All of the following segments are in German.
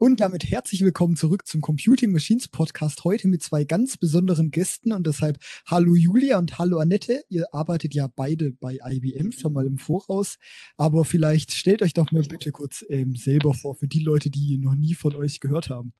Und damit herzlich willkommen zurück zum Computing Machines Podcast. Heute mit zwei ganz besonderen Gästen und deshalb hallo Julia und hallo Annette. Ihr arbeitet ja beide bei IBM schon mal im Voraus, aber vielleicht stellt euch doch mal bitte kurz ähm, selber vor für die Leute, die noch nie von euch gehört haben.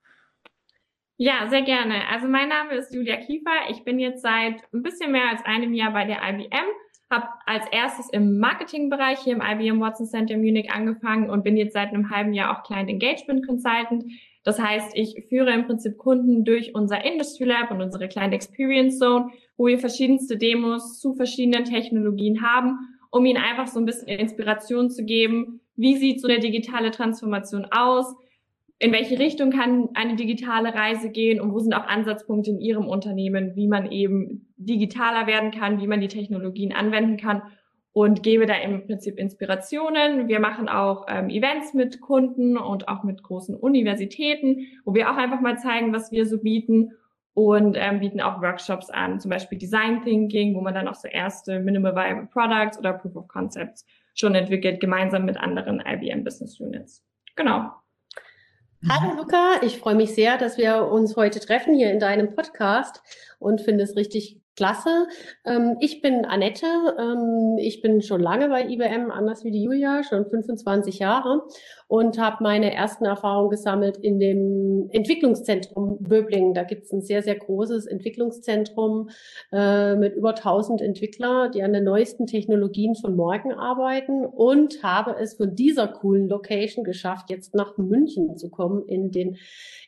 Ja, sehr gerne. Also mein Name ist Julia Kiefer. Ich bin jetzt seit ein bisschen mehr als einem Jahr bei der IBM habe als erstes im Marketingbereich hier im IBM Watson Center Munich angefangen und bin jetzt seit einem halben Jahr auch Client Engagement Consultant. Das heißt, ich führe im Prinzip Kunden durch unser Industry Lab und unsere Client Experience Zone, wo wir verschiedenste Demos zu verschiedenen Technologien haben, um ihnen einfach so ein bisschen Inspiration zu geben. Wie sieht so eine digitale Transformation aus? In welche Richtung kann eine digitale Reise gehen und wo sind auch Ansatzpunkte in Ihrem Unternehmen, wie man eben digitaler werden kann, wie man die Technologien anwenden kann und gebe da im Prinzip Inspirationen. Wir machen auch ähm, Events mit Kunden und auch mit großen Universitäten, wo wir auch einfach mal zeigen, was wir so bieten und ähm, bieten auch Workshops an, zum Beispiel Design Thinking, wo man dann auch so erste Minimal Viable Products oder Proof of Concepts schon entwickelt, gemeinsam mit anderen IBM Business Units. Genau. Hallo Luca, ich freue mich sehr, dass wir uns heute treffen hier in deinem Podcast und finde es richtig Klasse. Ähm, ich bin Annette. Ähm, ich bin schon lange bei IBM, anders wie die Julia, schon 25 Jahre und habe meine ersten Erfahrungen gesammelt in dem Entwicklungszentrum Böblingen. Da gibt es ein sehr, sehr großes Entwicklungszentrum äh, mit über 1000 Entwickler, die an den neuesten Technologien von morgen arbeiten und habe es von dieser coolen Location geschafft, jetzt nach München zu kommen in den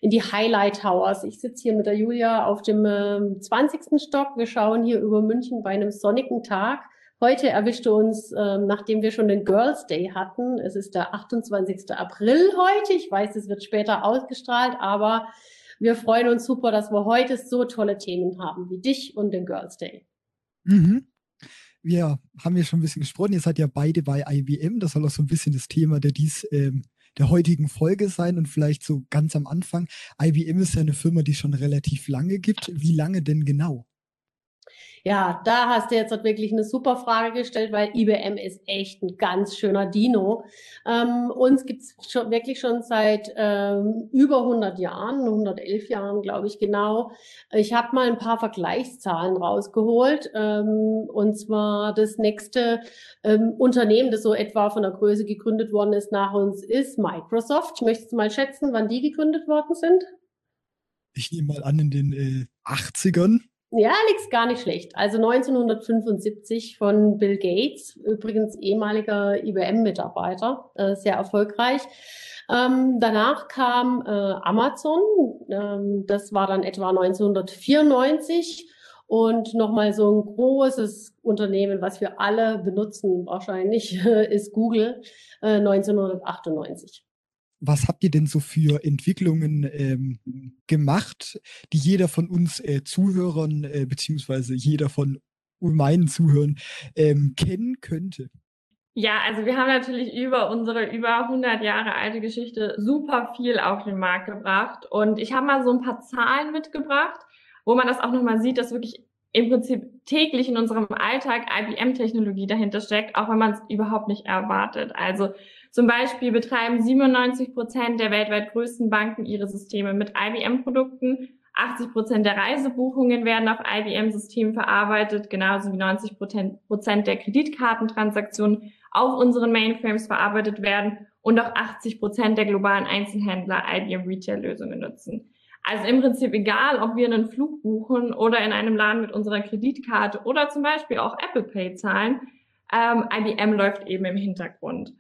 in die Highlight Towers. Ich sitze hier mit der Julia auf dem äh, 20. Stock. Wir schauen hier über München bei einem sonnigen Tag. Heute erwischte uns, ähm, nachdem wir schon den Girls Day hatten, es ist der 28. April heute. Ich weiß, es wird später ausgestrahlt, aber wir freuen uns super, dass wir heute so tolle Themen haben wie dich und den Girls Day. Mhm. Wir haben ja schon ein bisschen gesprochen. Ihr seid ja beide bei IBM. Das soll auch so ein bisschen das Thema der dies ähm, der heutigen Folge sein und vielleicht so ganz am Anfang. IBM ist ja eine Firma, die schon relativ lange gibt. Wie lange denn genau? Ja, da hast du jetzt wirklich eine super Frage gestellt, weil IBM ist echt ein ganz schöner Dino. Ähm, uns gibt's schon, wirklich schon seit ähm, über 100 Jahren, 111 Jahren, glaube ich genau. Ich habe mal ein paar Vergleichszahlen rausgeholt. Ähm, und zwar das nächste ähm, Unternehmen, das so etwa von der Größe gegründet worden ist nach uns, ist Microsoft. Möchtest du mal schätzen, wann die gegründet worden sind? Ich nehme mal an, in den äh, 80ern. Ja, liegt's gar nicht schlecht. Also 1975 von Bill Gates, übrigens ehemaliger IBM-Mitarbeiter, äh, sehr erfolgreich. Ähm, danach kam äh, Amazon, ähm, das war dann etwa 1994 und nochmal so ein großes Unternehmen, was wir alle benutzen wahrscheinlich, ist Google äh, 1998 was habt ihr denn so für Entwicklungen ähm, gemacht, die jeder von uns äh, Zuhörern, äh, beziehungsweise jeder von meinen Zuhörern ähm, kennen könnte? Ja, also wir haben natürlich über unsere über 100 Jahre alte Geschichte super viel auf den Markt gebracht. Und ich habe mal so ein paar Zahlen mitgebracht, wo man das auch nochmal sieht, dass wirklich im Prinzip täglich in unserem Alltag IBM-Technologie dahinter steckt, auch wenn man es überhaupt nicht erwartet. Also zum Beispiel betreiben 97 Prozent der weltweit größten Banken ihre Systeme mit IBM-Produkten. 80 Prozent der Reisebuchungen werden auf IBM-Systemen verarbeitet, genauso wie 90 Prozent der Kreditkartentransaktionen auf unseren Mainframes verarbeitet werden und auch 80 Prozent der globalen Einzelhändler IBM Retail-Lösungen nutzen. Also im Prinzip egal, ob wir einen Flug buchen oder in einem Laden mit unserer Kreditkarte oder zum Beispiel auch Apple Pay zahlen, ähm, IBM läuft eben im Hintergrund.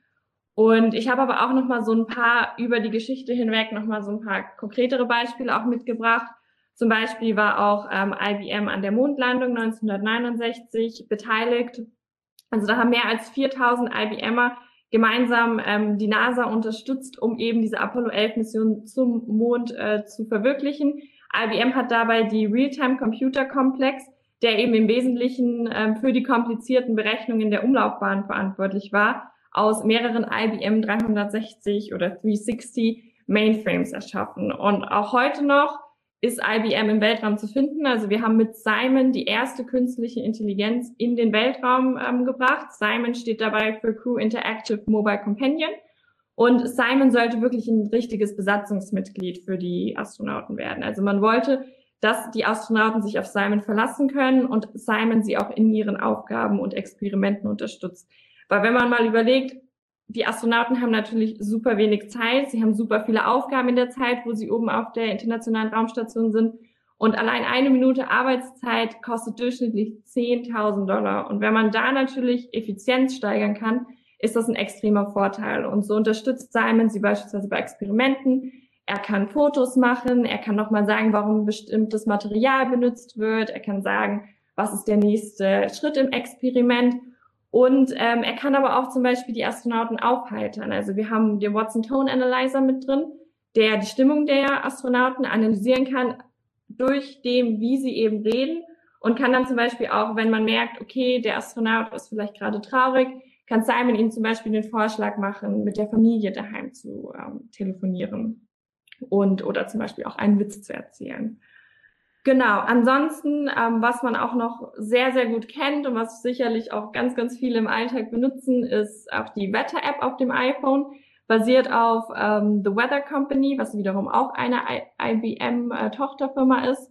Und ich habe aber auch noch mal so ein paar über die Geschichte hinweg noch mal so ein paar konkretere Beispiele auch mitgebracht. Zum Beispiel war auch ähm, IBM an der Mondlandung 1969 beteiligt. Also da haben mehr als 4000 IBMer gemeinsam ähm, die NASA unterstützt, um eben diese Apollo 11 Mission zum Mond äh, zu verwirklichen. IBM hat dabei die Realtime Computer Complex, der eben im Wesentlichen ähm, für die komplizierten Berechnungen der Umlaufbahn verantwortlich war, aus mehreren IBM 360 oder 360 Mainframes erschaffen. Und auch heute noch ist IBM im Weltraum zu finden. Also wir haben mit Simon die erste künstliche Intelligenz in den Weltraum ähm, gebracht. Simon steht dabei für Crew Interactive Mobile Companion. Und Simon sollte wirklich ein richtiges Besatzungsmitglied für die Astronauten werden. Also man wollte, dass die Astronauten sich auf Simon verlassen können und Simon sie auch in ihren Aufgaben und Experimenten unterstützt. Weil wenn man mal überlegt, die Astronauten haben natürlich super wenig Zeit. Sie haben super viele Aufgaben in der Zeit, wo sie oben auf der internationalen Raumstation sind. Und allein eine Minute Arbeitszeit kostet durchschnittlich 10.000 Dollar. Und wenn man da natürlich Effizienz steigern kann, ist das ein extremer Vorteil. Und so unterstützt Simon sie beispielsweise bei Experimenten. Er kann Fotos machen. Er kann nochmal sagen, warum bestimmtes Material benutzt wird. Er kann sagen, was ist der nächste Schritt im Experiment. Und ähm, er kann aber auch zum Beispiel die Astronauten aufheitern. Also wir haben den Watson Tone Analyzer mit drin, der die Stimmung der Astronauten analysieren kann durch dem, wie sie eben reden und kann dann zum Beispiel auch, wenn man merkt, okay, der Astronaut ist vielleicht gerade traurig, kann Simon ihnen zum Beispiel den Vorschlag machen, mit der Familie daheim zu ähm, telefonieren und oder zum Beispiel auch einen Witz zu erzählen. Genau, ansonsten, ähm, was man auch noch sehr, sehr gut kennt und was sicherlich auch ganz, ganz viele im Alltag benutzen, ist auch die Wetter-App auf dem iPhone, basiert auf ähm, The Weather Company, was wiederum auch eine IBM-Tochterfirma ist.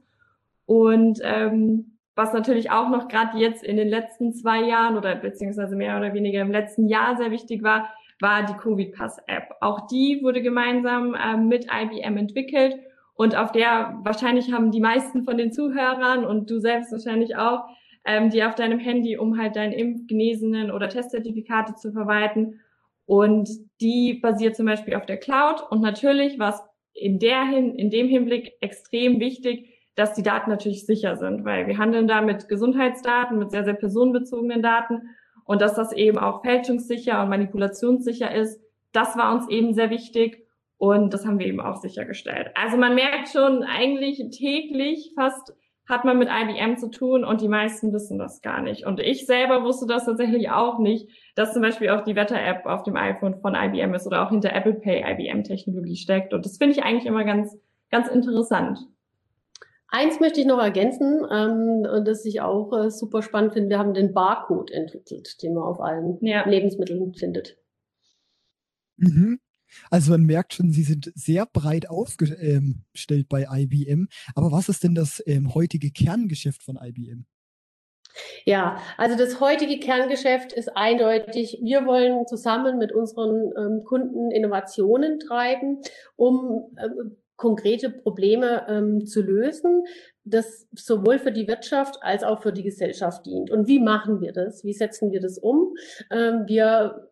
Und ähm, was natürlich auch noch gerade jetzt in den letzten zwei Jahren oder beziehungsweise mehr oder weniger im letzten Jahr sehr wichtig war, war die Covid-Pass-App. Auch die wurde gemeinsam äh, mit IBM entwickelt und auf der wahrscheinlich haben die meisten von den Zuhörern und du selbst wahrscheinlich auch, ähm, die auf deinem Handy, um halt deinen Impfgenesenen oder Testzertifikate zu verwalten. Und die basiert zum Beispiel auf der Cloud. Und natürlich was in der hin, in dem Hinblick extrem wichtig, dass die Daten natürlich sicher sind, weil wir handeln da mit Gesundheitsdaten, mit sehr, sehr personenbezogenen Daten und dass das eben auch fälschungssicher und manipulationssicher ist. Das war uns eben sehr wichtig. Und das haben wir eben auch sichergestellt. Also man merkt schon, eigentlich täglich fast hat man mit IBM zu tun und die meisten wissen das gar nicht. Und ich selber wusste das tatsächlich auch nicht, dass zum Beispiel auch die Wetter-App auf dem iPhone von IBM ist oder auch hinter Apple Pay IBM-Technologie steckt. Und das finde ich eigentlich immer ganz, ganz interessant. Eins möchte ich noch ergänzen, ähm, und das ich auch äh, super spannend finde. Wir haben den Barcode entwickelt, den man auf allen ja. Lebensmitteln findet. Mhm. Also man merkt schon, sie sind sehr breit aufgestellt bei IBM. Aber was ist denn das ähm, heutige Kerngeschäft von IBM? Ja, also das heutige Kerngeschäft ist eindeutig, wir wollen zusammen mit unseren ähm, Kunden Innovationen treiben, um ähm, konkrete Probleme ähm, zu lösen, das sowohl für die Wirtschaft als auch für die Gesellschaft dient. Und wie machen wir das? Wie setzen wir das um? Ähm, wir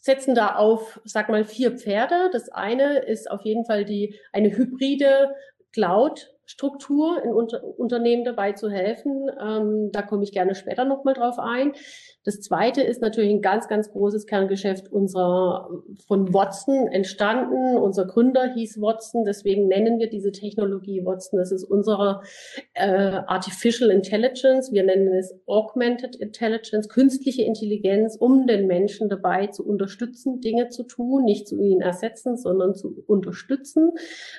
setzen da auf, sag mal, vier Pferde. Das eine ist auf jeden Fall die, eine hybride Cloud Struktur in Unter Unternehmen dabei zu helfen. Ähm, da komme ich gerne später nochmal drauf ein. Das zweite ist natürlich ein ganz, ganz großes Kerngeschäft unserer von Watson entstanden. Unser Gründer hieß Watson, deswegen nennen wir diese Technologie Watson. Das ist unsere äh, Artificial Intelligence. Wir nennen es Augmented Intelligence, künstliche Intelligenz, um den Menschen dabei zu unterstützen, Dinge zu tun, nicht zu ihnen ersetzen, sondern zu unterstützen.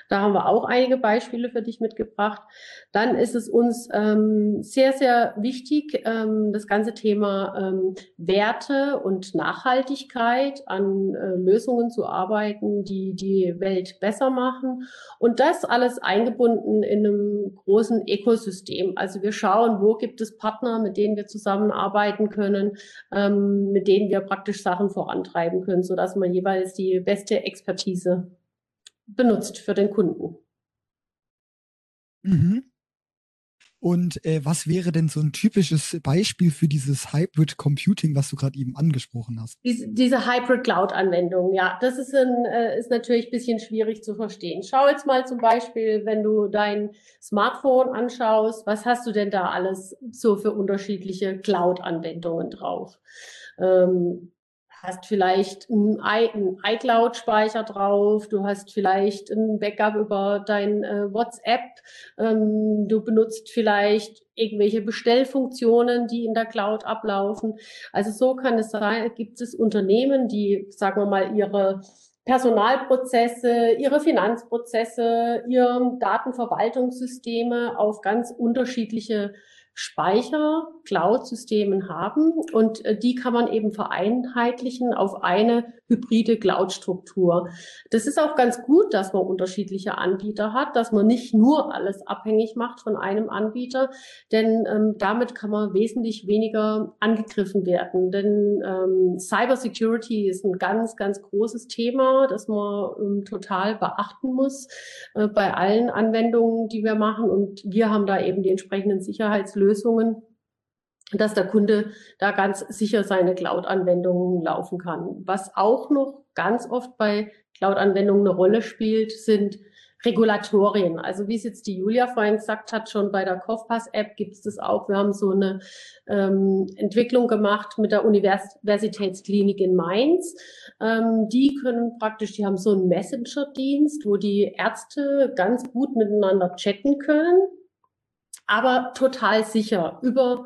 Da haben wir auch einige Beispiele für dich mitgebracht. Dann ist es uns ähm, sehr, sehr wichtig, ähm, das ganze Thema ähm, Werte und Nachhaltigkeit an äh, Lösungen zu arbeiten, die die Welt besser machen. Und das alles eingebunden in einem großen Ökosystem. Also wir schauen, wo gibt es Partner, mit denen wir zusammenarbeiten können, ähm, mit denen wir praktisch Sachen vorantreiben können, sodass man jeweils die beste Expertise benutzt für den Kunden. Mhm. Und äh, was wäre denn so ein typisches Beispiel für dieses Hybrid Computing, was du gerade eben angesprochen hast? Diese, diese Hybrid Cloud Anwendung, ja, das ist, ein, äh, ist natürlich ein bisschen schwierig zu verstehen. Schau jetzt mal zum Beispiel, wenn du dein Smartphone anschaust, was hast du denn da alles so für unterschiedliche Cloud-Anwendungen drauf? Ähm, hast vielleicht einen iCloud-Speicher drauf, du hast vielleicht ein Backup über dein äh, WhatsApp, ähm, du benutzt vielleicht irgendwelche Bestellfunktionen, die in der Cloud ablaufen. Also so kann es sein, gibt es Unternehmen, die, sagen wir mal, ihre Personalprozesse, ihre Finanzprozesse, ihre Datenverwaltungssysteme auf ganz unterschiedliche Speicher, Cloud-Systemen haben und äh, die kann man eben vereinheitlichen auf eine hybride Cloud-Struktur. Das ist auch ganz gut, dass man unterschiedliche Anbieter hat, dass man nicht nur alles abhängig macht von einem Anbieter, denn ähm, damit kann man wesentlich weniger angegriffen werden. Denn ähm, Cybersecurity ist ein ganz, ganz großes Thema, das man ähm, total beachten muss äh, bei allen Anwendungen, die wir machen. Und wir haben da eben die entsprechenden Sicherheitslösungen dass der Kunde da ganz sicher seine Cloud-Anwendungen laufen kann. Was auch noch ganz oft bei Cloud-Anwendungen eine Rolle spielt, sind Regulatorien. Also wie es jetzt die Julia vorhin gesagt hat, schon bei der Kofpass-App gibt es das auch. Wir haben so eine ähm, Entwicklung gemacht mit der Universitätsklinik in Mainz. Ähm, die können praktisch, die haben so einen Messenger-Dienst, wo die Ärzte ganz gut miteinander chatten können, aber total sicher über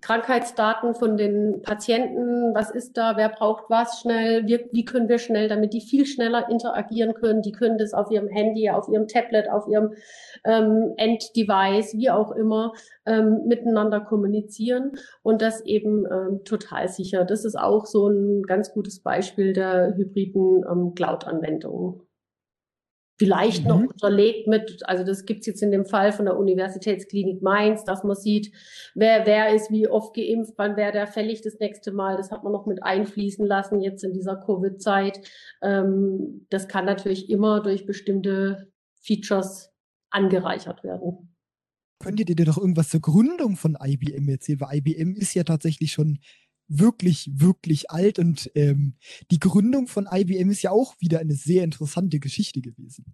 Krankheitsdaten von den Patienten, was ist da, wer braucht was schnell, wie, wie, können wir schnell, damit die viel schneller interagieren können. Die können das auf ihrem Handy, auf ihrem Tablet, auf ihrem ähm, Enddevice, wie auch immer, ähm, miteinander kommunizieren und das eben ähm, total sicher. Das ist auch so ein ganz gutes Beispiel der hybriden ähm, Cloud-Anwendungen. Vielleicht mhm. noch unterlegt mit, also das gibt's jetzt in dem Fall von der Universitätsklinik Mainz, dass man sieht, wer, wer ist wie oft geimpft, wann wäre der fällig das nächste Mal. Das hat man noch mit einfließen lassen jetzt in dieser Covid-Zeit. Ähm, das kann natürlich immer durch bestimmte Features angereichert werden. Könnt ihr dir doch irgendwas zur Gründung von IBM erzählen? Weil IBM ist ja tatsächlich schon wirklich, wirklich alt und ähm, die Gründung von IBM ist ja auch wieder eine sehr interessante Geschichte gewesen.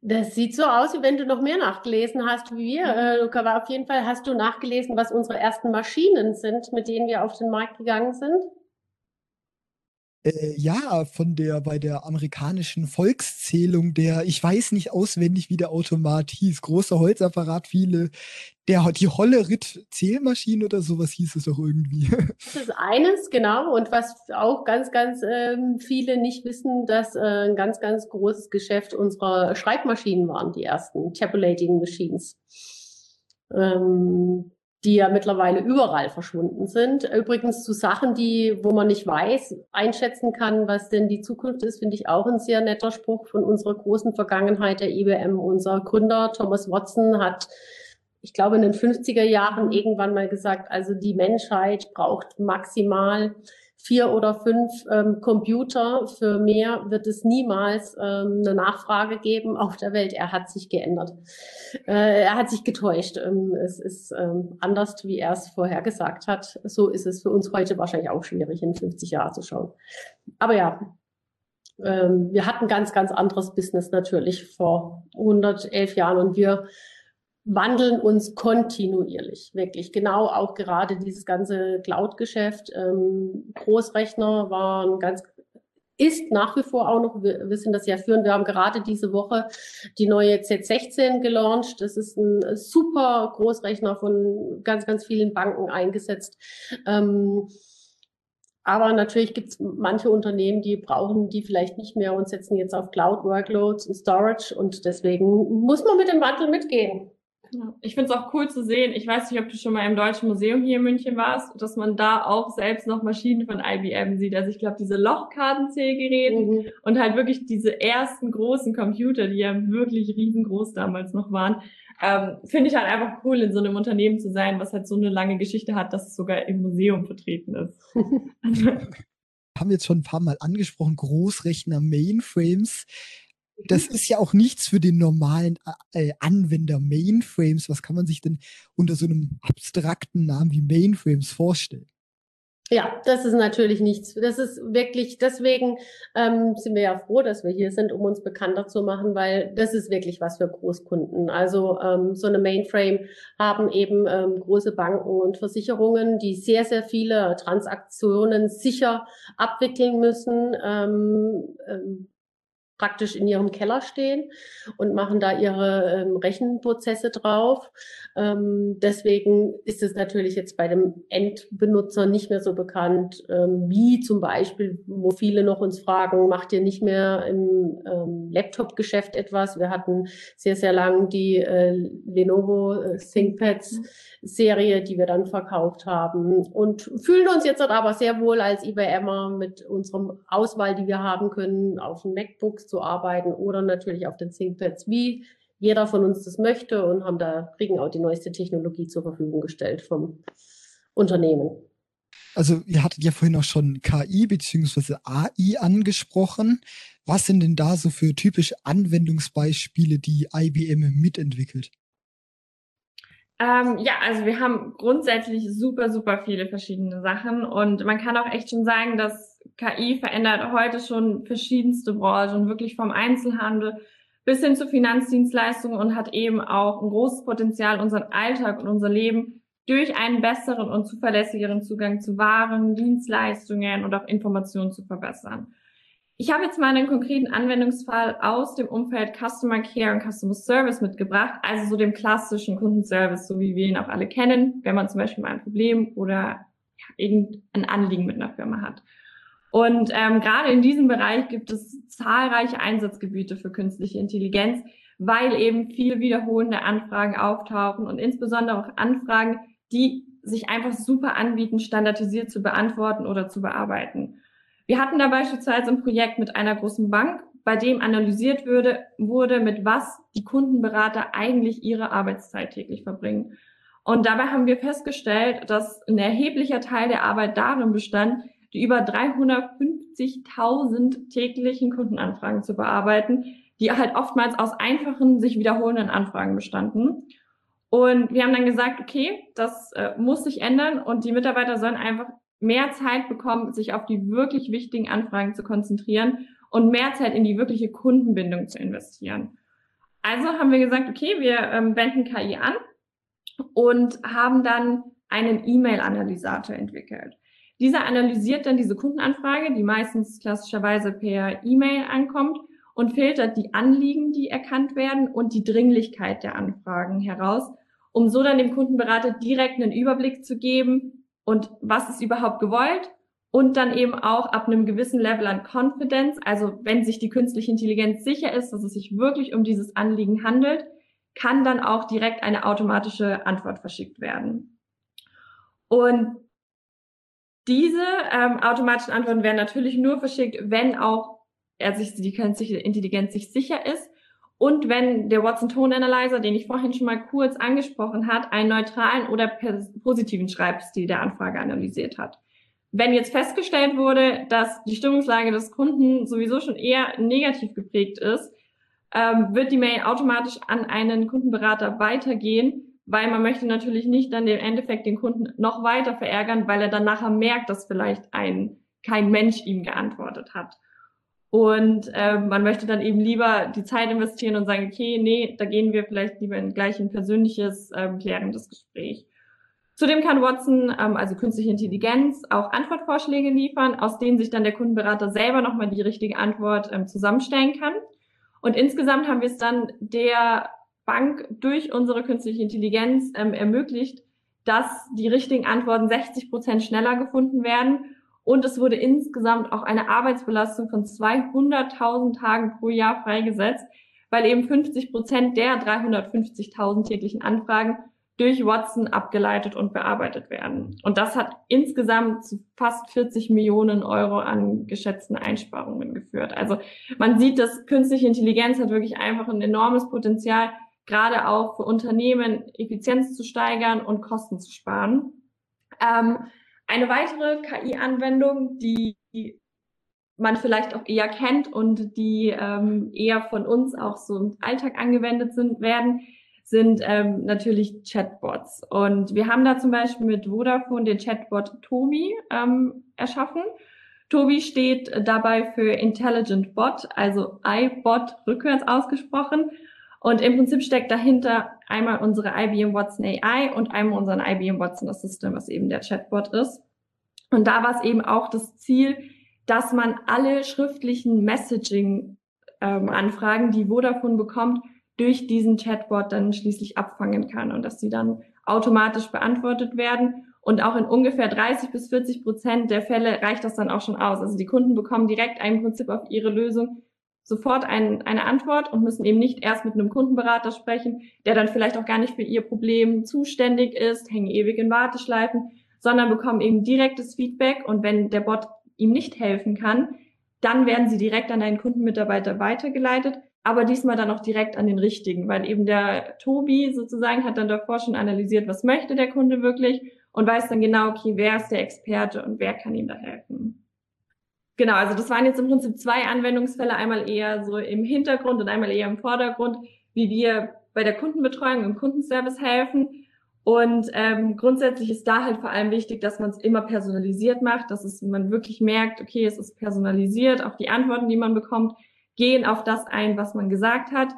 Das sieht so aus, wie wenn du noch mehr nachgelesen hast wie wir, äh, Luca. Aber auf jeden Fall hast du nachgelesen, was unsere ersten Maschinen sind, mit denen wir auf den Markt gegangen sind. Äh, ja, von der, bei der amerikanischen Volkszählung, der, ich weiß nicht auswendig, wie der Automat hieß, großer Holzapparat, viele, der, die Hollerit-Zählmaschine oder sowas hieß es doch irgendwie. Das ist eines, genau. Und was auch ganz, ganz ähm, viele nicht wissen, dass äh, ein ganz, ganz großes Geschäft unserer Schreibmaschinen waren, die ersten Tabulating Machines. Ähm, die ja mittlerweile überall verschwunden sind. Übrigens zu Sachen, die, wo man nicht weiß, einschätzen kann, was denn die Zukunft ist, finde ich auch ein sehr netter Spruch von unserer großen Vergangenheit der IBM. Unser Gründer Thomas Watson hat, ich glaube, in den 50er Jahren irgendwann mal gesagt, also die Menschheit braucht maximal vier oder fünf ähm, Computer. Für mehr wird es niemals ähm, eine Nachfrage geben auf der Welt. Er hat sich geändert. Äh, er hat sich getäuscht. Ähm, es ist ähm, anders, wie er es vorher gesagt hat. So ist es für uns heute wahrscheinlich auch schwierig, in 50 Jahren zu schauen. Aber ja, ähm, wir hatten ganz, ganz anderes Business natürlich vor 111 Jahren und wir wandeln uns kontinuierlich, wirklich. Genau auch gerade dieses ganze Cloud-Geschäft. Ähm, Großrechner waren ganz ist nach wie vor auch noch, wir, wir sind das ja führen. Wir haben gerade diese Woche die neue Z16 gelauncht. Das ist ein super Großrechner von ganz, ganz vielen Banken eingesetzt. Ähm, aber natürlich gibt es manche Unternehmen, die brauchen die vielleicht nicht mehr und setzen jetzt auf Cloud-Workloads und Storage. Und deswegen muss man mit dem Wandel mitgehen. Ja. Ich finde es auch cool zu sehen. Ich weiß nicht, ob du schon mal im Deutschen Museum hier in München warst, dass man da auch selbst noch Maschinen von IBM sieht. Also ich glaube, diese Lochkartenzählgeräte mhm. und halt wirklich diese ersten großen Computer, die ja wirklich riesengroß damals noch waren, ähm, finde ich halt einfach cool, in so einem Unternehmen zu sein, was halt so eine lange Geschichte hat, dass es sogar im Museum vertreten ist. haben jetzt schon ein paar Mal angesprochen, Großrechner, Mainframes das ist ja auch nichts für den normalen äh, Anwender Mainframes. Was kann man sich denn unter so einem abstrakten Namen wie Mainframes vorstellen? Ja, das ist natürlich nichts. Das ist wirklich, deswegen ähm, sind wir ja froh, dass wir hier sind, um uns bekannter zu machen, weil das ist wirklich was für Großkunden. Also ähm, so eine Mainframe haben eben ähm, große Banken und Versicherungen, die sehr, sehr viele Transaktionen sicher abwickeln müssen. Ähm, ähm, praktisch in ihrem Keller stehen und machen da ihre ähm, Rechenprozesse drauf. Ähm, deswegen ist es natürlich jetzt bei dem Endbenutzer nicht mehr so bekannt, ähm, wie zum Beispiel, wo viele noch uns fragen, macht ihr nicht mehr im ähm, Laptop-Geschäft etwas? Wir hatten sehr, sehr lang die äh, Lenovo äh, ThinkPads Serie, die wir dann verkauft haben und fühlen uns jetzt aber sehr wohl als IBMer mit unserem Auswahl, die wir haben können, auf den MacBooks zu arbeiten oder natürlich auf den ThinkPads, wie jeder von uns das möchte und haben da, kriegen auch die neueste Technologie zur Verfügung gestellt vom Unternehmen. Also ihr hattet ja vorhin auch schon KI bzw. AI angesprochen. Was sind denn da so für typische Anwendungsbeispiele, die IBM mitentwickelt? Ähm, ja, also wir haben grundsätzlich super, super viele verschiedene Sachen und man kann auch echt schon sagen, dass KI verändert heute schon verschiedenste Branchen, wirklich vom Einzelhandel bis hin zu Finanzdienstleistungen und hat eben auch ein großes Potenzial, unseren Alltag und unser Leben durch einen besseren und zuverlässigeren Zugang zu Waren, Dienstleistungen und auch Informationen zu verbessern. Ich habe jetzt mal einen konkreten Anwendungsfall aus dem Umfeld Customer Care und Customer Service mitgebracht, also so dem klassischen Kundenservice, so wie wir ihn auch alle kennen, wenn man zum Beispiel mal ein Problem oder ja, irgendein Anliegen mit einer Firma hat. Und ähm, gerade in diesem Bereich gibt es zahlreiche Einsatzgebiete für künstliche Intelligenz, weil eben viele wiederholende Anfragen auftauchen und insbesondere auch Anfragen, die sich einfach super anbieten, standardisiert zu beantworten oder zu bearbeiten. Wir hatten da beispielsweise ein Projekt mit einer großen Bank, bei dem analysiert würde, wurde, mit was die Kundenberater eigentlich ihre Arbeitszeit täglich verbringen. Und dabei haben wir festgestellt, dass ein erheblicher Teil der Arbeit darin bestand, die über 350.000 täglichen Kundenanfragen zu bearbeiten, die halt oftmals aus einfachen, sich wiederholenden Anfragen bestanden. Und wir haben dann gesagt, okay, das äh, muss sich ändern und die Mitarbeiter sollen einfach mehr Zeit bekommen, sich auf die wirklich wichtigen Anfragen zu konzentrieren und mehr Zeit in die wirkliche Kundenbindung zu investieren. Also haben wir gesagt, okay, wir ähm, wenden KI an und haben dann einen E-Mail-Analysator entwickelt. Dieser analysiert dann diese Kundenanfrage, die meistens klassischerweise per E-Mail ankommt und filtert die Anliegen, die erkannt werden und die Dringlichkeit der Anfragen heraus, um so dann dem Kundenberater direkt einen Überblick zu geben, und was ist überhaupt gewollt und dann eben auch ab einem gewissen Level an Confidence, also wenn sich die künstliche Intelligenz sicher ist, dass es sich wirklich um dieses Anliegen handelt, kann dann auch direkt eine automatische Antwort verschickt werden. Und diese ähm, automatischen Antworten werden natürlich nur verschickt, wenn auch er sich, die künstliche Intelligenz sich sicher ist und wenn der Watson Tone Analyzer, den ich vorhin schon mal kurz angesprochen hat, einen neutralen oder positiven Schreibstil der Anfrage analysiert hat. Wenn jetzt festgestellt wurde, dass die Stimmungslage des Kunden sowieso schon eher negativ geprägt ist, ähm, wird die Mail automatisch an einen Kundenberater weitergehen, weil man möchte natürlich nicht dann im Endeffekt den Kunden noch weiter verärgern, weil er dann nachher merkt, dass vielleicht ein kein Mensch ihm geantwortet hat. Und äh, man möchte dann eben lieber die Zeit investieren und sagen, okay, nee, da gehen wir vielleicht lieber in gleich ein persönliches, ähm, klärendes Gespräch. Zudem kann Watson, ähm, also künstliche Intelligenz, auch Antwortvorschläge liefern, aus denen sich dann der Kundenberater selber nochmal die richtige Antwort ähm, zusammenstellen kann. Und insgesamt haben wir es dann der Bank durch unsere künstliche Intelligenz ähm, ermöglicht, dass die richtigen Antworten 60 Prozent schneller gefunden werden und es wurde insgesamt auch eine Arbeitsbelastung von 200.000 Tagen pro Jahr freigesetzt, weil eben 50 Prozent der 350.000 täglichen Anfragen durch Watson abgeleitet und bearbeitet werden. Und das hat insgesamt zu fast 40 Millionen Euro an geschätzten Einsparungen geführt. Also man sieht, dass künstliche Intelligenz hat wirklich einfach ein enormes Potenzial, gerade auch für Unternehmen Effizienz zu steigern und Kosten zu sparen. Ähm, eine weitere KI-Anwendung, die man vielleicht auch eher kennt und die ähm, eher von uns auch so im Alltag angewendet sind, werden, sind ähm, natürlich Chatbots. Und wir haben da zum Beispiel mit Vodafone den Chatbot Tobi ähm, erschaffen. Tobi steht dabei für Intelligent Bot, also iBot rückwärts ausgesprochen. Und im Prinzip steckt dahinter einmal unsere IBM Watson AI und einmal unseren IBM Watson Assistant, was eben der Chatbot ist. Und da war es eben auch das Ziel, dass man alle schriftlichen Messaging WhatsApp-Anfragen, ähm, die Vodafone bekommt, durch diesen Chatbot dann schließlich abfangen kann und dass sie dann automatisch beantwortet werden. Und auch in ungefähr 30 bis 40 Prozent der Fälle reicht das dann auch schon aus. Also die Kunden bekommen direkt im Prinzip auf ihre Lösung sofort ein, eine Antwort und müssen eben nicht erst mit einem Kundenberater sprechen, der dann vielleicht auch gar nicht für ihr Problem zuständig ist, hängen ewig in Warteschleifen, sondern bekommen eben direktes Feedback und wenn der Bot ihm nicht helfen kann, dann werden sie direkt an einen Kundenmitarbeiter weitergeleitet, aber diesmal dann auch direkt an den richtigen, weil eben der Tobi sozusagen hat dann davor schon analysiert, was möchte der Kunde wirklich und weiß dann genau, okay, wer ist der Experte und wer kann ihm da helfen. Genau, also das waren jetzt im Prinzip zwei Anwendungsfälle, einmal eher so im Hintergrund und einmal eher im Vordergrund, wie wir bei der Kundenbetreuung im Kundenservice helfen. Und ähm, grundsätzlich ist da halt vor allem wichtig, dass man es immer personalisiert macht, dass es man wirklich merkt, okay, es ist personalisiert, auch die Antworten, die man bekommt, gehen auf das ein, was man gesagt hat.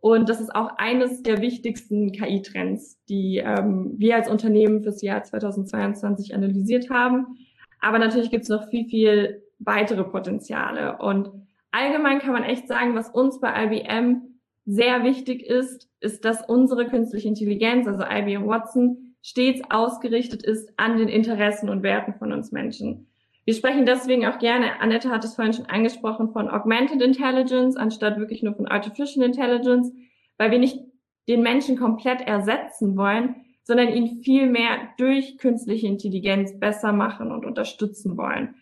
Und das ist auch eines der wichtigsten KI-Trends, die ähm, wir als Unternehmen fürs Jahr 2022 analysiert haben. Aber natürlich gibt es noch viel, viel weitere Potenziale. Und allgemein kann man echt sagen, was uns bei IBM sehr wichtig ist, ist, dass unsere künstliche Intelligenz, also IBM Watson, stets ausgerichtet ist an den Interessen und Werten von uns Menschen. Wir sprechen deswegen auch gerne, Annette hat es vorhin schon angesprochen, von Augmented Intelligence anstatt wirklich nur von Artificial Intelligence, weil wir nicht den Menschen komplett ersetzen wollen, sondern ihn viel mehr durch künstliche Intelligenz besser machen und unterstützen wollen.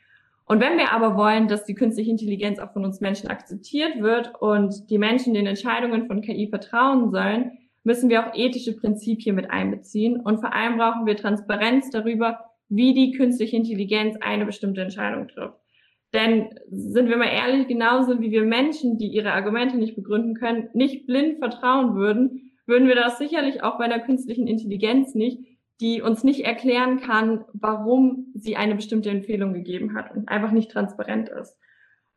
Und wenn wir aber wollen, dass die künstliche Intelligenz auch von uns Menschen akzeptiert wird und die Menschen den Entscheidungen von KI vertrauen sollen, müssen wir auch ethische Prinzipien mit einbeziehen. Und vor allem brauchen wir Transparenz darüber, wie die künstliche Intelligenz eine bestimmte Entscheidung trifft. Denn sind wir mal ehrlich, genauso wie wir Menschen, die ihre Argumente nicht begründen können, nicht blind vertrauen würden, würden wir das sicherlich auch bei der künstlichen Intelligenz nicht, die uns nicht erklären kann, warum sie eine bestimmte Empfehlung gegeben hat und einfach nicht transparent ist.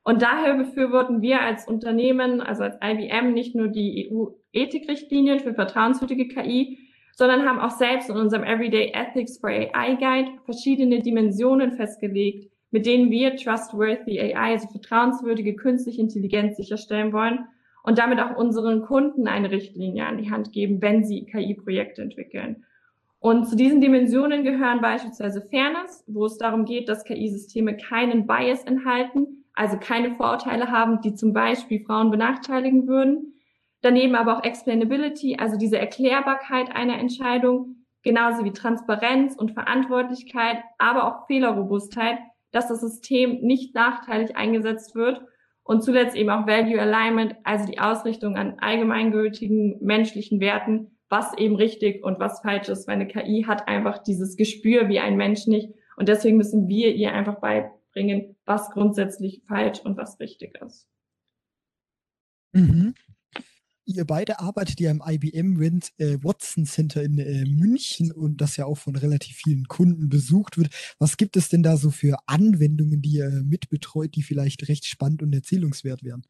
Und daher befürworten wir als Unternehmen, also als IBM, nicht nur die EU-Ethikrichtlinien für vertrauenswürdige KI, sondern haben auch selbst in unserem Everyday Ethics for AI Guide verschiedene Dimensionen festgelegt, mit denen wir trustworthy AI, also vertrauenswürdige künstliche Intelligenz sicherstellen wollen und damit auch unseren Kunden eine Richtlinie an die Hand geben, wenn sie KI-Projekte entwickeln. Und zu diesen Dimensionen gehören beispielsweise Fairness, wo es darum geht, dass KI-Systeme keinen Bias enthalten, also keine Vorurteile haben, die zum Beispiel Frauen benachteiligen würden. Daneben aber auch Explainability, also diese Erklärbarkeit einer Entscheidung, genauso wie Transparenz und Verantwortlichkeit, aber auch Fehlerrobustheit, dass das System nicht nachteilig eingesetzt wird und zuletzt eben auch Value Alignment, also die Ausrichtung an allgemeingültigen menschlichen Werten, was eben richtig und was falsch ist, weil eine KI hat einfach dieses Gespür wie ein Mensch nicht. Und deswegen müssen wir ihr einfach beibringen, was grundsätzlich falsch und was richtig ist. Mhm. Ihr beide arbeitet ja im IBM äh, Watson Center in äh, München und das ja auch von relativ vielen Kunden besucht wird. Was gibt es denn da so für Anwendungen, die ihr mitbetreut, die vielleicht recht spannend und erzählungswert wären?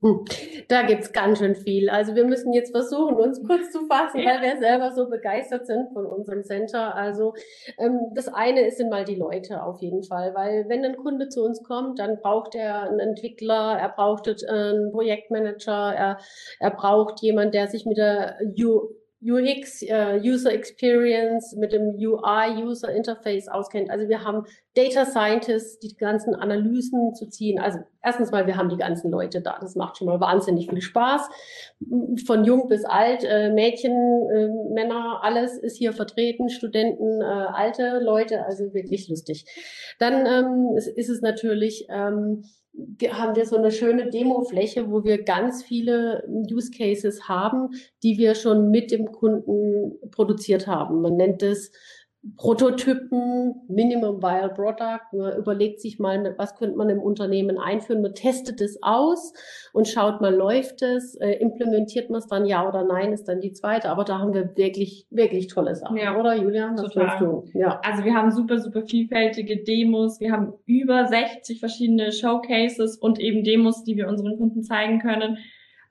Hm, da gibt's ganz schön viel. Also wir müssen jetzt versuchen, uns kurz zu fassen, weil wir selber so begeistert sind von unserem Center. Also ähm, das eine ist sind mal die Leute auf jeden Fall, weil wenn ein Kunde zu uns kommt, dann braucht er einen Entwickler, er braucht einen Projektmanager, er, er braucht jemand, der sich mit der U UX, uh, User Experience, mit dem UI, User Interface auskennt. Also wir haben Data Scientists, die ganzen Analysen zu ziehen. Also erstens mal, wir haben die ganzen Leute da. Das macht schon mal wahnsinnig viel Spaß. Von jung bis alt, äh, Mädchen, äh, Männer, alles ist hier vertreten, Studenten, äh, alte Leute, also wirklich lustig. Dann ähm, ist, ist es natürlich ähm, haben wir so eine schöne Demofläche, wo wir ganz viele Use Cases haben, die wir schon mit dem Kunden produziert haben. Man nennt es Prototypen, Minimum Viable Product. Man überlegt sich mal, was könnte man im Unternehmen einführen. Man testet es aus und schaut mal, läuft es, äh, implementiert man es dann ja oder nein, ist dann die zweite. Aber da haben wir wirklich, wirklich tolle Sachen, ja, oder Julian? Was total. Du? Ja. Also wir haben super, super vielfältige Demos. Wir haben über 60 verschiedene Showcases und eben Demos, die wir unseren Kunden zeigen können.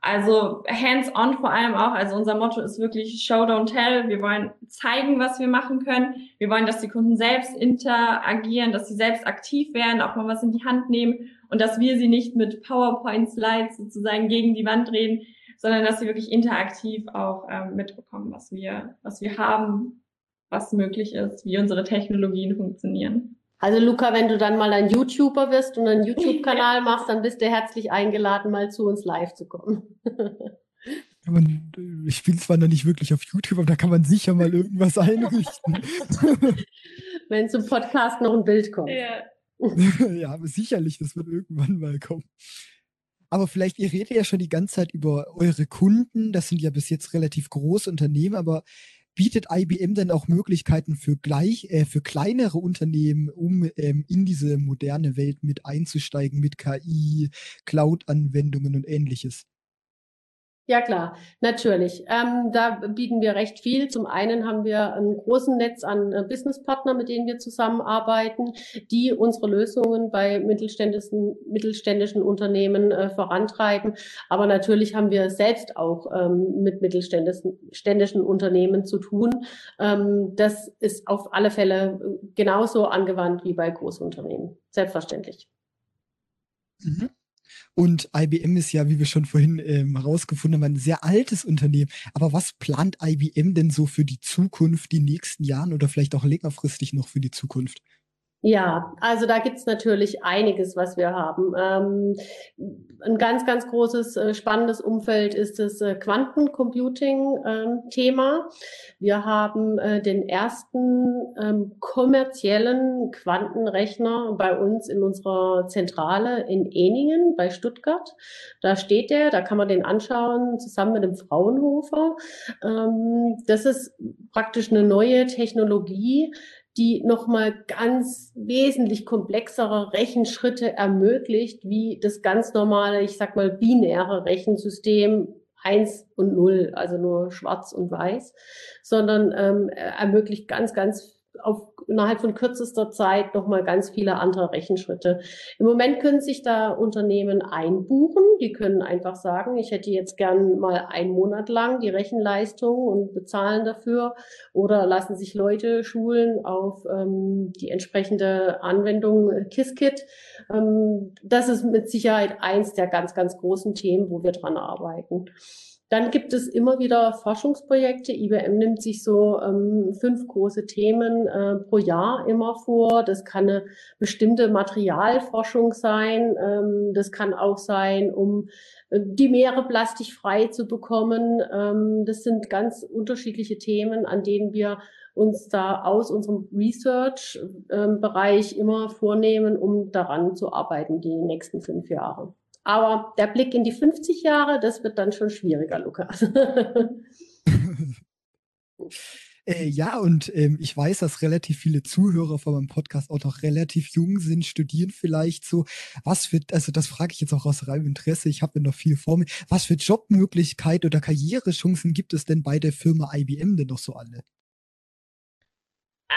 Also hands-on vor allem auch. Also unser Motto ist wirklich Show, don't tell. Wir wollen zeigen, was wir machen können. Wir wollen, dass die Kunden selbst interagieren, dass sie selbst aktiv werden, auch mal was in die Hand nehmen und dass wir sie nicht mit PowerPoint-Slides sozusagen gegen die Wand reden, sondern dass sie wirklich interaktiv auch ähm, mitbekommen, was wir, was wir haben, was möglich ist, wie unsere Technologien funktionieren. Also Luca, wenn du dann mal ein YouTuber wirst und einen YouTube-Kanal machst, dann bist du herzlich eingeladen, mal zu uns live zu kommen. Man, ich bin zwar noch nicht wirklich auf YouTube, aber da kann man sicher mal irgendwas einrichten. Wenn zum Podcast noch ein Bild kommt. Ja. ja, aber sicherlich, das wird irgendwann mal kommen. Aber vielleicht, ihr redet ja schon die ganze Zeit über eure Kunden. Das sind ja bis jetzt relativ große Unternehmen, aber bietet IBM denn auch Möglichkeiten für gleich, äh, für kleinere Unternehmen, um ähm, in diese moderne Welt mit einzusteigen, mit KI, Cloud-Anwendungen und ähnliches? Ja klar, natürlich. Ähm, da bieten wir recht viel. Zum einen haben wir ein großes Netz an äh, Businesspartner, mit denen wir zusammenarbeiten, die unsere Lösungen bei mittelständischen, mittelständischen Unternehmen äh, vorantreiben. Aber natürlich haben wir selbst auch ähm, mit mittelständischen Unternehmen zu tun. Ähm, das ist auf alle Fälle äh, genauso angewandt wie bei Großunternehmen. Selbstverständlich. Mhm. Und IBM ist ja, wie wir schon vorhin ähm, herausgefunden haben, ein sehr altes Unternehmen. Aber was plant IBM denn so für die Zukunft, die nächsten Jahren oder vielleicht auch längerfristig noch für die Zukunft? Ja, also da gibt's natürlich einiges, was wir haben. Ähm, ein ganz, ganz großes, äh, spannendes Umfeld ist das äh, Quantencomputing-Thema. Ähm, wir haben äh, den ersten ähm, kommerziellen Quantenrechner bei uns in unserer Zentrale in Eningen bei Stuttgart. Da steht der, da kann man den anschauen, zusammen mit dem Fraunhofer. Ähm, das ist praktisch eine neue Technologie, die nochmal ganz wesentlich komplexere Rechenschritte ermöglicht, wie das ganz normale, ich sag mal, binäre Rechensystem eins und null, also nur schwarz und weiß, sondern ähm, ermöglicht ganz, ganz auf innerhalb von kürzester Zeit nochmal ganz viele andere Rechenschritte. Im Moment können sich da Unternehmen einbuchen. Die können einfach sagen, ich hätte jetzt gern mal einen Monat lang die Rechenleistung und bezahlen dafür oder lassen sich Leute schulen auf ähm, die entsprechende Anwendung äh, Qiskit. Ähm, das ist mit Sicherheit eins der ganz, ganz großen Themen, wo wir dran arbeiten. Dann gibt es immer wieder Forschungsprojekte. IBM nimmt sich so ähm, fünf große Themen äh, pro Jahr immer vor. Das kann eine bestimmte Materialforschung sein. Ähm, das kann auch sein, um äh, die Meere plastikfrei zu bekommen. Ähm, das sind ganz unterschiedliche Themen, an denen wir uns da aus unserem Research-Bereich ähm, immer vornehmen, um daran zu arbeiten die nächsten fünf Jahre. Aber der Blick in die 50 Jahre, das wird dann schon schwieriger, Lukas. Äh, ja, und ähm, ich weiß, dass relativ viele Zuhörer von meinem Podcast auch noch relativ jung sind, studieren vielleicht so. Was für, also das frage ich jetzt auch aus reinem Interesse, ich habe ja noch viel vor mir. Was für Jobmöglichkeiten oder Karrierechancen gibt es denn bei der Firma IBM denn noch so alle?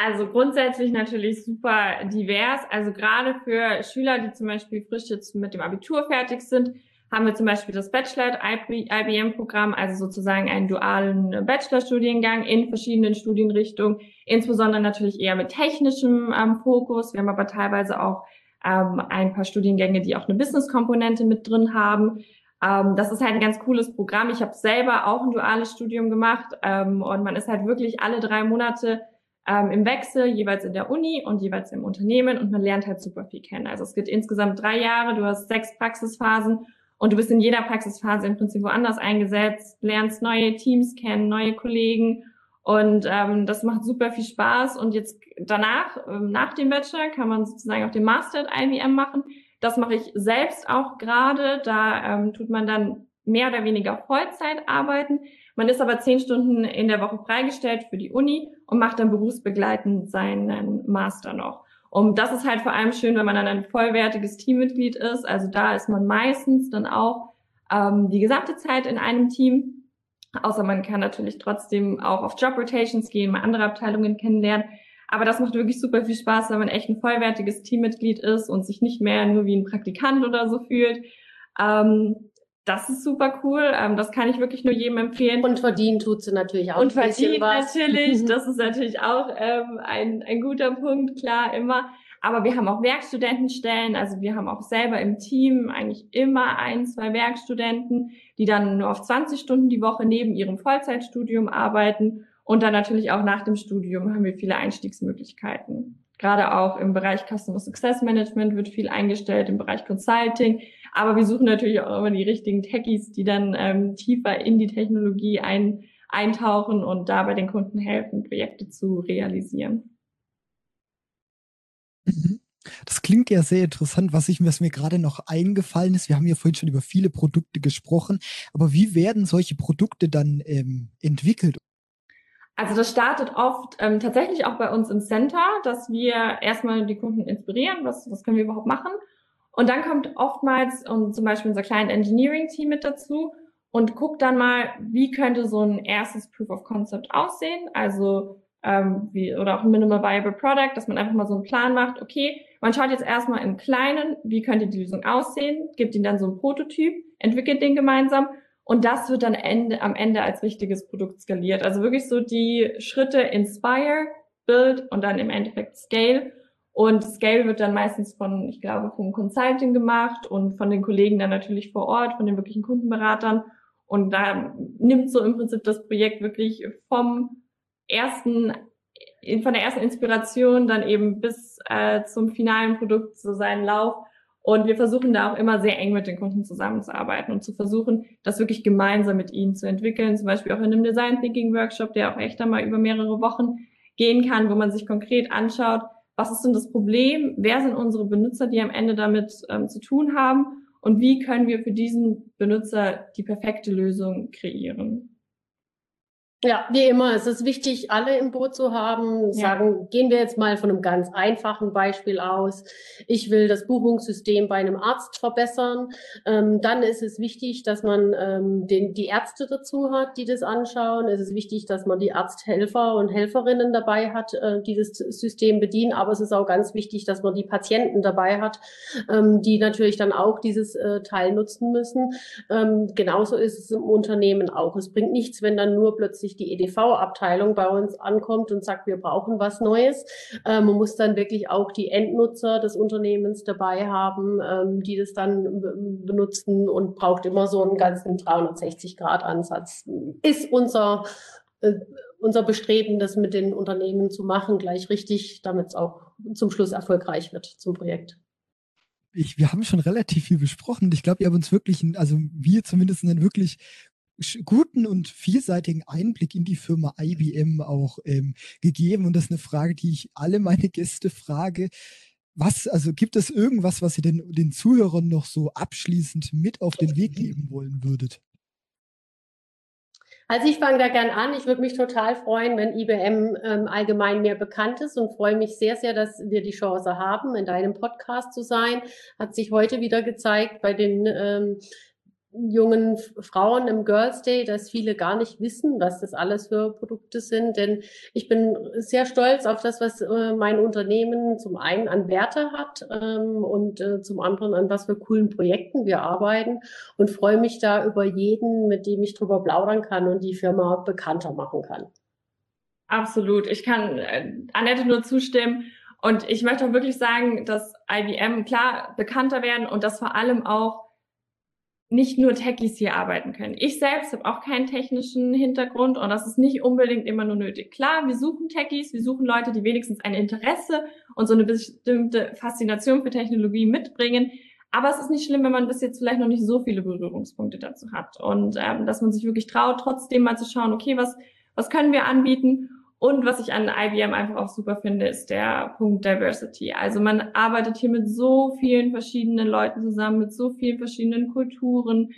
Also grundsätzlich natürlich super divers. Also gerade für Schüler, die zum Beispiel frisch jetzt mit dem Abitur fertig sind, haben wir zum Beispiel das Bachelor IBM-Programm, also sozusagen einen dualen Bachelorstudiengang in verschiedenen Studienrichtungen, insbesondere natürlich eher mit technischem ähm, Fokus. Wir haben aber teilweise auch ähm, ein paar Studiengänge, die auch eine Business-Komponente mit drin haben. Ähm, das ist halt ein ganz cooles Programm. Ich habe selber auch ein duales Studium gemacht ähm, und man ist halt wirklich alle drei Monate ähm, im Wechsel, jeweils in der Uni und jeweils im Unternehmen und man lernt halt super viel kennen. Also es geht insgesamt drei Jahre, du hast sechs Praxisphasen und du bist in jeder Praxisphase im Prinzip woanders eingesetzt, lernst neue Teams kennen, neue Kollegen und ähm, das macht super viel Spaß. Und jetzt danach, ähm, nach dem Bachelor, kann man sozusagen auch den Master at IBM machen. Das mache ich selbst auch gerade. Da ähm, tut man dann mehr oder weniger Vollzeit arbeiten. Man ist aber zehn Stunden in der Woche freigestellt für die Uni und macht dann berufsbegleitend seinen Master noch. Und das ist halt vor allem schön, wenn man dann ein vollwertiges Teammitglied ist. Also da ist man meistens dann auch ähm, die gesamte Zeit in einem Team. Außer man kann natürlich trotzdem auch auf Job Rotations gehen, mal andere Abteilungen kennenlernen. Aber das macht wirklich super viel Spaß, wenn man echt ein vollwertiges Teammitglied ist und sich nicht mehr nur wie ein Praktikant oder so fühlt. Ähm, das ist super cool. Ähm, das kann ich wirklich nur jedem empfehlen. Und verdienen tut sie natürlich auch. Und verdient natürlich. Das ist natürlich auch ähm, ein, ein guter Punkt, klar, immer. Aber wir haben auch Werkstudentenstellen, also wir haben auch selber im Team eigentlich immer ein, zwei Werkstudenten, die dann nur auf 20 Stunden die Woche neben ihrem Vollzeitstudium arbeiten. Und dann natürlich auch nach dem Studium haben wir viele Einstiegsmöglichkeiten. Gerade auch im Bereich Customer Success Management wird viel eingestellt, im Bereich Consulting. Aber wir suchen natürlich auch immer die richtigen Techies, die dann ähm, tiefer in die Technologie ein, eintauchen und dabei den Kunden helfen, Projekte zu realisieren. Mhm. Das klingt ja sehr interessant, was, ich, was mir gerade noch eingefallen ist. Wir haben ja vorhin schon über viele Produkte gesprochen, aber wie werden solche Produkte dann ähm, entwickelt? Also das startet oft ähm, tatsächlich auch bei uns im Center, dass wir erstmal die Kunden inspirieren, was, was können wir überhaupt machen. Und dann kommt oftmals um, zum Beispiel unser Client Engineering Team mit dazu und guckt dann mal, wie könnte so ein erstes Proof of Concept aussehen. Also ähm, wie, oder auch ein Minimal Viable Product, dass man einfach mal so einen Plan macht, okay, man schaut jetzt erstmal im Kleinen, wie könnte die Lösung aussehen, gibt ihnen dann so einen Prototyp, entwickelt den gemeinsam und das wird dann Ende, am Ende als richtiges Produkt skaliert. Also wirklich so die Schritte Inspire, Build und dann im Endeffekt Scale. Und Scale wird dann meistens von, ich glaube, vom Consulting gemacht und von den Kollegen dann natürlich vor Ort, von den wirklichen Kundenberatern. Und da nimmt so im Prinzip das Projekt wirklich vom ersten, von der ersten Inspiration dann eben bis äh, zum finalen Produkt so seinen Lauf. Und wir versuchen da auch immer sehr eng mit den Kunden zusammenzuarbeiten und zu versuchen, das wirklich gemeinsam mit ihnen zu entwickeln. Zum Beispiel auch in einem Design Thinking Workshop, der auch echt einmal über mehrere Wochen gehen kann, wo man sich konkret anschaut, was ist denn das Problem? Wer sind unsere Benutzer, die am Ende damit ähm, zu tun haben? Und wie können wir für diesen Benutzer die perfekte Lösung kreieren? Ja, wie immer, es ist wichtig, alle im Boot zu haben. Sagen, ja. gehen wir jetzt mal von einem ganz einfachen Beispiel aus. Ich will das Buchungssystem bei einem Arzt verbessern. Ähm, dann ist es wichtig, dass man ähm, den, die Ärzte dazu hat, die das anschauen. Es ist wichtig, dass man die Arzthelfer und Helferinnen dabei hat, äh, die das System bedienen. Aber es ist auch ganz wichtig, dass man die Patienten dabei hat, ähm, die natürlich dann auch dieses äh, Teil nutzen müssen. Ähm, genauso ist es im Unternehmen auch. Es bringt nichts, wenn dann nur plötzlich plötzlich die EDV-Abteilung bei uns ankommt und sagt, wir brauchen was Neues. Ähm, man muss dann wirklich auch die Endnutzer des Unternehmens dabei haben, ähm, die das dann benutzen und braucht immer so einen ganzen 360-Grad-Ansatz. Ist unser äh, unser Bestreben, das mit den Unternehmen zu machen, gleich richtig, damit es auch zum Schluss erfolgreich wird zum Projekt. Ich, wir haben schon relativ viel besprochen. Ich glaube, ihr habt uns wirklich, also wir zumindest einen wirklich guten und vielseitigen Einblick in die Firma IBM auch ähm, gegeben. Und das ist eine Frage, die ich alle meine Gäste frage. Was, also gibt es irgendwas, was ihr den, den Zuhörern noch so abschließend mit auf den Weg geben wollen würdet? Also ich fange da gern an. Ich würde mich total freuen, wenn IBM ähm, allgemein mehr bekannt ist und freue mich sehr, sehr, dass wir die Chance haben, in deinem Podcast zu sein. Hat sich heute wieder gezeigt bei den ähm, jungen Frauen im Girls Day, dass viele gar nicht wissen, was das alles für Produkte sind. Denn ich bin sehr stolz auf das, was äh, mein Unternehmen zum einen an Werte hat ähm, und äh, zum anderen an was für coolen Projekten wir arbeiten und freue mich da über jeden, mit dem ich drüber plaudern kann und die Firma bekannter machen kann. Absolut. Ich kann äh, Annette nur zustimmen. Und ich möchte auch wirklich sagen, dass IBM klar bekannter werden und dass vor allem auch nicht nur Techies hier arbeiten können. Ich selbst habe auch keinen technischen Hintergrund und das ist nicht unbedingt immer nur nötig. Klar, wir suchen Techies, wir suchen Leute, die wenigstens ein Interesse und so eine bestimmte Faszination für Technologie mitbringen. Aber es ist nicht schlimm, wenn man bis jetzt vielleicht noch nicht so viele Berührungspunkte dazu hat und ähm, dass man sich wirklich traut, trotzdem mal zu schauen, okay, was was können wir anbieten und was ich an IBM einfach auch super finde, ist der Punkt Diversity. Also man arbeitet hier mit so vielen verschiedenen Leuten zusammen, mit so vielen verschiedenen Kulturen,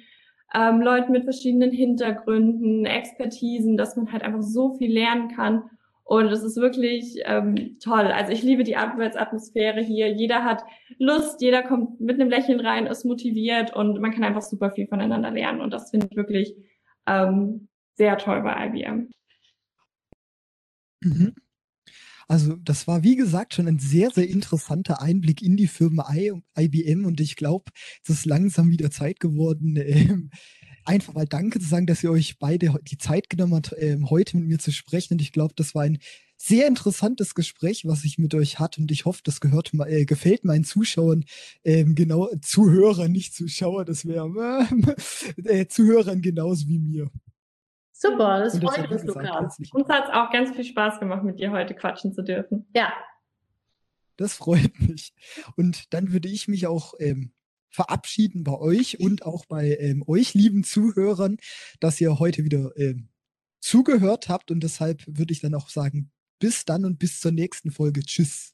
ähm, Leuten mit verschiedenen Hintergründen, Expertisen, dass man halt einfach so viel lernen kann. Und es ist wirklich ähm, toll. Also ich liebe die Arbeitsatmosphäre hier. Jeder hat Lust, jeder kommt mit einem Lächeln rein, ist motiviert und man kann einfach super viel voneinander lernen. Und das finde ich wirklich ähm, sehr toll bei IBM. Mhm. Also das war, wie gesagt, schon ein sehr, sehr interessanter Einblick in die Firma IBM und ich glaube, es ist langsam wieder Zeit geworden, ähm, einfach mal Danke zu sagen, dass ihr euch beide die Zeit genommen habt, ähm, heute mit mir zu sprechen. Und ich glaube, das war ein sehr interessantes Gespräch, was ich mit euch hatte. Und ich hoffe, das gehört, äh, gefällt meinen Zuschauern, ähm, genau, Zuhörern, nicht Zuschauer, das wäre äh, Zuhörern genauso wie mir. Super, das freut uns, Lukas. Uns hat es auch ganz viel Spaß gemacht, mit dir heute quatschen zu dürfen. Ja. Das freut mich. Und dann würde ich mich auch ähm, verabschieden bei euch und auch bei ähm, euch, lieben Zuhörern, dass ihr heute wieder ähm, zugehört habt. Und deshalb würde ich dann auch sagen, bis dann und bis zur nächsten Folge. Tschüss.